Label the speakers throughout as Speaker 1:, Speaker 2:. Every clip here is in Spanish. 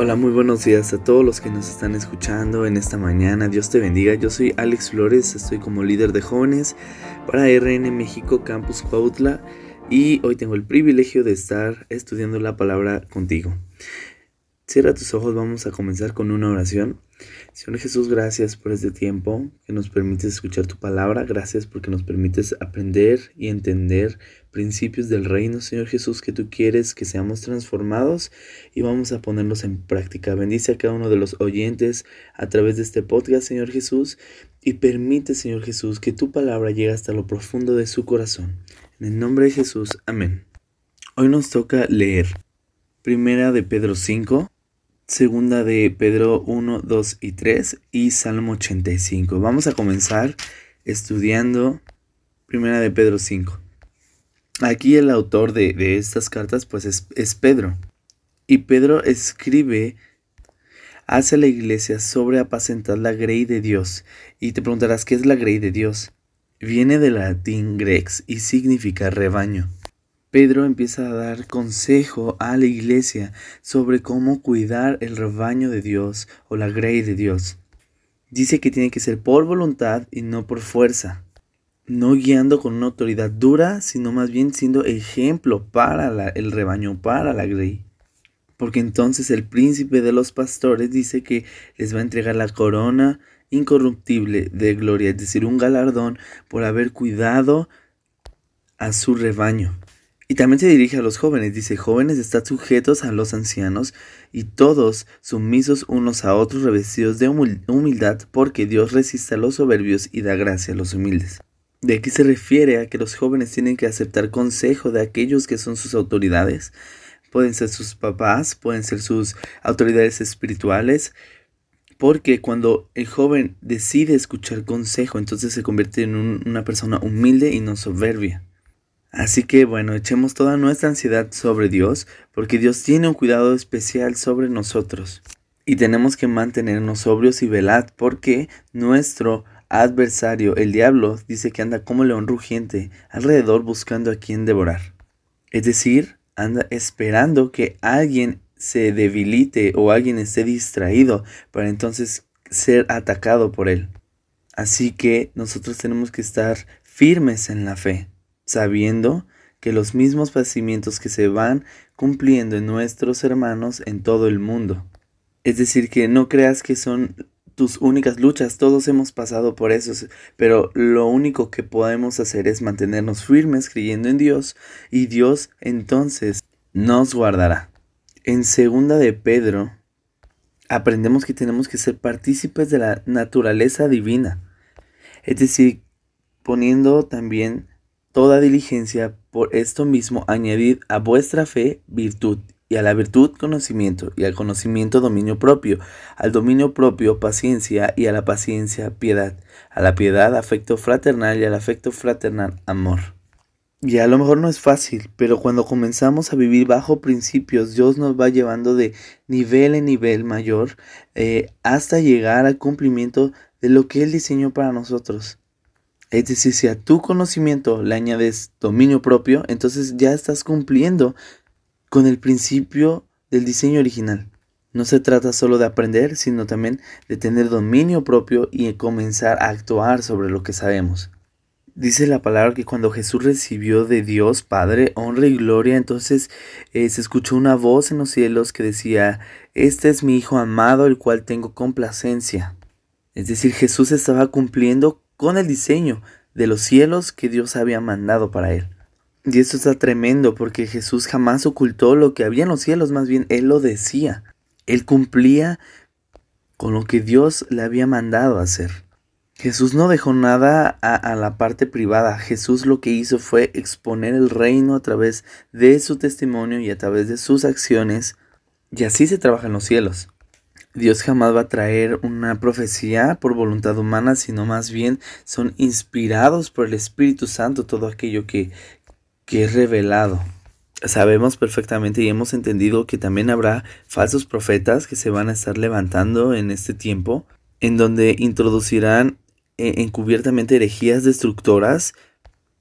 Speaker 1: Hola, muy buenos días a todos los que nos están escuchando en esta mañana. Dios te bendiga. Yo soy Alex Flores, estoy como líder de jóvenes para RN México Campus Cuautla y hoy tengo el privilegio de estar estudiando la palabra contigo. Cierra tus ojos, vamos a comenzar con una oración. Señor Jesús, gracias por este tiempo que nos permites escuchar tu palabra. Gracias porque nos permites aprender y entender principios del reino, Señor Jesús, que tú quieres que seamos transformados y vamos a ponerlos en práctica. Bendice a cada uno de los oyentes a través de este podcast, Señor Jesús, y permite, Señor Jesús, que tu palabra llegue hasta lo profundo de su corazón. En el nombre de Jesús, amén. Hoy nos toca leer Primera de Pedro 5, Segunda de Pedro 1, 2 y 3 y Salmo 85. Vamos a comenzar estudiando Primera de Pedro 5. Aquí el autor de, estas cartas pues es, es Pedro. Y Pedro escribe hacia la iglesia sobre apacentar la grey de Dios. Y te preguntarás, ¿qué es la grey de Dios? Viene del latín grex y significa rebaño. Pedro empieza a dar consejo a la iglesia sobre cómo cuidar el rebaño de Dios o la grey de Dios. Dice que tiene que ser por voluntad y no por fuerza, no guiando con una autoridad dura, sino más bien siendo ejemplo para el rebaño, para la grey. Porque entonces el príncipe de los pastores dice que les va a entregar la corona incorruptible de gloria, es decir, un galardón por haber cuidado a su rebaño. Y también se dirige a los jóvenes, dice, jóvenes están sujetos a los ancianos y todos sumisos unos a otros revestidos de humildad, porque Dios resiste a los soberbios y da gracia a los humildes. De aquí se refiere a que los jóvenes tienen que aceptar consejo de aquellos que son sus autoridades. Pueden ser sus papás, pueden ser sus autoridades espirituales, porque cuando el joven decide escuchar consejo, entonces se convierte en una persona humilde y no soberbia. Así que bueno, echemos toda nuestra ansiedad sobre Dios, porque Dios tiene un cuidado especial sobre nosotros. Y tenemos que mantenernos sobrios y velad, porque nuestro adversario, el diablo, dice que anda como león rugiente, alrededor buscando a quien devorar. Es decir, anda esperando que alguien se debilite o alguien esté distraído para entonces ser atacado por él. Así que nosotros tenemos que estar firmes en la fe sabiendo que los mismos padecimientos que se van cumpliendo en nuestros hermanos en todo el mundo. Es decir, que no creas que son tus únicas luchas, todos hemos pasado por eso, pero lo único que podemos hacer es mantenernos firmes creyendo en Dios y Dios entonces nos guardará. En segunda de Pedro aprendemos que tenemos que ser partícipes de la naturaleza divina, es decir, poniendo también toda diligencia, por esto mismo añadid a vuestra fe virtud, y a la virtud conocimiento, y al conocimiento dominio propio, al dominio propio paciencia, y a la paciencia piedad, a la piedad afecto fraternal, y al afecto fraternal amor. Y a lo mejor no es fácil, pero cuando comenzamos a vivir bajo principios, Dios nos va llevando de nivel en nivel mayor eh, hasta llegar al cumplimiento de lo que Él diseñó para nosotros. Es decir, si a tu conocimiento le añades dominio propio, entonces ya estás cumpliendo con el principio del diseño original. No se trata solo de aprender, sino también de tener dominio propio y comenzar a actuar sobre lo que sabemos. Dice la palabra que cuando Jesús recibió de Dios Padre honra y gloria, entonces eh, se escuchó una voz en los cielos que decía, Este es mi Hijo amado, el cual tengo complacencia. Es decir, Jesús estaba cumpliendo con el diseño de los cielos que Dios había mandado para él. Y esto está tremendo porque Jesús jamás ocultó lo que había en los cielos, más bien Él lo decía. Él cumplía con lo que Dios le había mandado hacer. Jesús no dejó nada a, a, la parte privada. Jesús lo que hizo fue exponer el reino a través de su testimonio y a través de sus acciones. Y así se trabaja en los cielos. Dios jamás va a traer una profecía por voluntad humana, sino más bien son inspirados por el Espíritu Santo todo aquello que, que es revelado. Sabemos perfectamente y hemos entendido que también habrá falsos profetas que se van a estar levantando en este tiempo, en donde introducirán e, encubiertamente herejías destructoras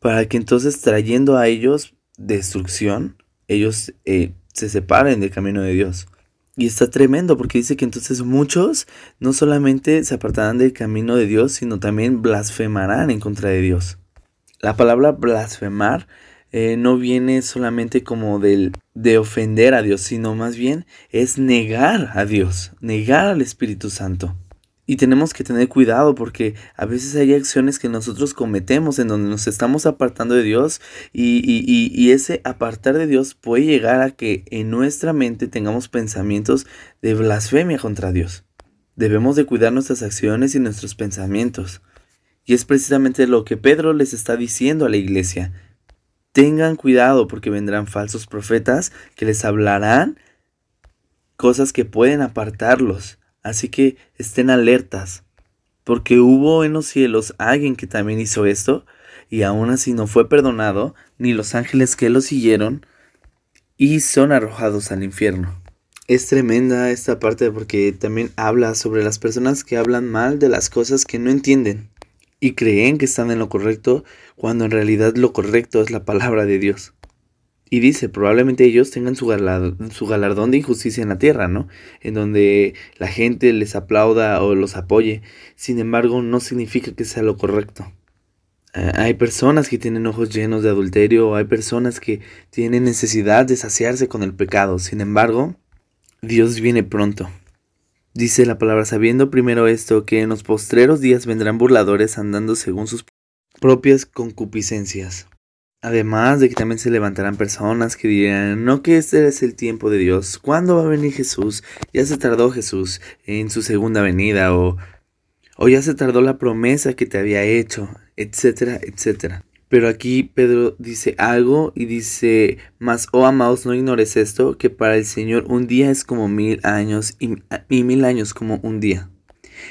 Speaker 1: para que entonces trayendo a ellos destrucción, ellos eh, se separen del camino de Dios. Y está tremendo porque dice que entonces muchos no solamente se apartarán del camino de Dios, sino también blasfemarán en contra de Dios. La palabra blasfemar eh, no viene solamente como del, de ofender a Dios, sino más bien es negar a Dios, negar al Espíritu Santo. Y tenemos que tener cuidado porque a veces hay acciones que nosotros cometemos en donde nos estamos apartando de Dios y, y, ese apartar de Dios puede llegar a que en nuestra mente tengamos pensamientos de blasfemia contra Dios. Debemos de cuidar nuestras acciones y nuestros pensamientos. Y es precisamente lo que Pedro les está diciendo a la iglesia. Tengan cuidado porque vendrán falsos profetas que les hablarán cosas que pueden apartarlos Así que estén alertas, porque hubo en los cielos alguien que también hizo esto, y aún así no fue perdonado, ni los ángeles que lo siguieron, y son arrojados al infierno. Es tremenda esta parte porque también habla sobre las personas que hablan mal de las cosas que no entienden y creen que están en lo correcto cuando en realidad lo correcto es la palabra de Dios. Y dice, probablemente ellos tengan su galardón, de injusticia en la tierra, ¿no? En donde la gente les aplauda o los apoye. Sin embargo, no significa que sea lo correcto. Eh, hay personas que tienen ojos llenos de adulterio, hay personas que tienen necesidad de saciarse con el pecado. Sin embargo, Dios viene pronto. Dice la palabra, sabiendo primero esto, que en los postreros días vendrán burladores andando según sus propias concupiscencias. Además de que también se levantarán personas que dirán, no que este es el tiempo de Dios, ¿cuándo va a venir Jesús? Ya se tardó Jesús en su segunda venida o, o ya se tardó la promesa que te había hecho, etcétera, etcétera. Pero aquí Pedro dice algo y dice, mas, oh amados, no ignores esto, que para el Señor un día es como mil años y, y mil años como un día.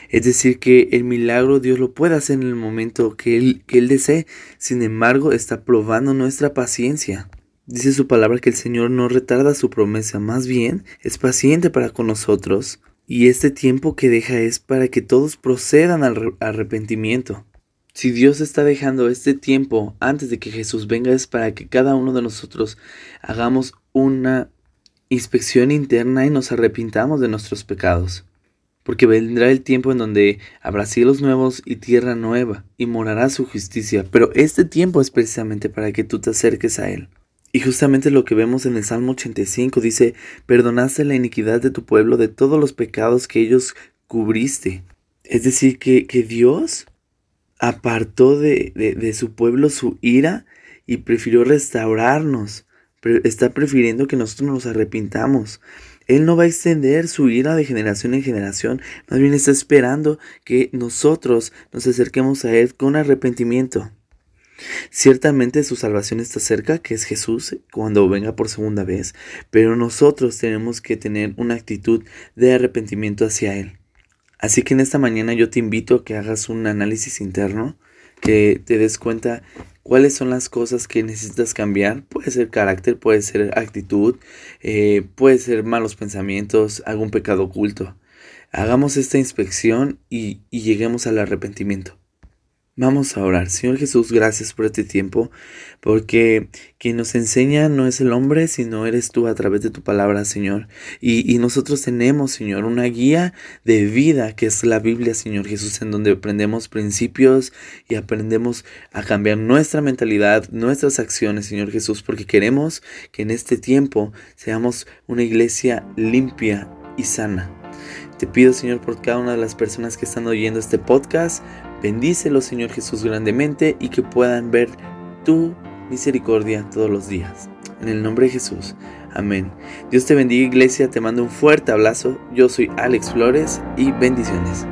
Speaker 1: Es decir, que el milagro Dios lo puede hacer en el momento que Él, que él desee. Sin embargo, está probando nuestra paciencia. Dice su palabra que el Señor no retarda su promesa, más bien es paciente para con nosotros. Y este tiempo que deja es para que todos procedan al arrepentimiento. Si Dios está dejando este tiempo antes de que Jesús venga es para que cada uno de nosotros hagamos una inspección interna y nos arrepintamos de nuestros pecados porque vendrá el tiempo en donde habrá cielos nuevos y tierra nueva, y morará su justicia. Pero este tiempo es precisamente para que tú te acerques a Él. Y justamente lo que vemos en el Salmo 85 dice, perdonaste la iniquidad de tu pueblo de todos los pecados que ellos cubriste. Es decir, que, que Dios apartó de, de, de su pueblo su ira y prefirió restaurarnos. Está prefiriendo que nosotros nos arrepintamos. Él no va a extender su ira de generación en generación, más bien está esperando que nosotros nos acerquemos a Él con arrepentimiento. Ciertamente su salvación está cerca, que es Jesús, cuando venga por segunda vez, pero nosotros tenemos que tener una actitud de arrepentimiento hacia Él. Así que en esta mañana yo te invito a que hagas un análisis interno, que te des cuenta cuáles son las cosas que necesitas cambiar. Puede ser carácter, puede ser actitud, eh, puede ser malos pensamientos, algún pecado oculto. Hagamos esta inspección y lleguemos al arrepentimiento. Vamos a orar. Señor Jesús, gracias por este tiempo, porque quien nos enseña no es el hombre, sino eres tú a través de tu palabra, Señor. Y, y, nosotros tenemos, Señor, una guía de vida que es la Biblia, Señor Jesús, en donde aprendemos principios y aprendemos a cambiar nuestra mentalidad, nuestras acciones, Señor Jesús, porque queremos que en este tiempo seamos una iglesia limpia y sana. Te pido, Señor, por cada una de las personas que están oyendo este podcast, Bendícelo, Señor Jesús, grandemente y que puedan ver tu misericordia todos los días. En el nombre de Jesús. Amén. Dios te bendiga iglesia, te mando un fuerte abrazo. Yo soy Alex Flores y bendiciones.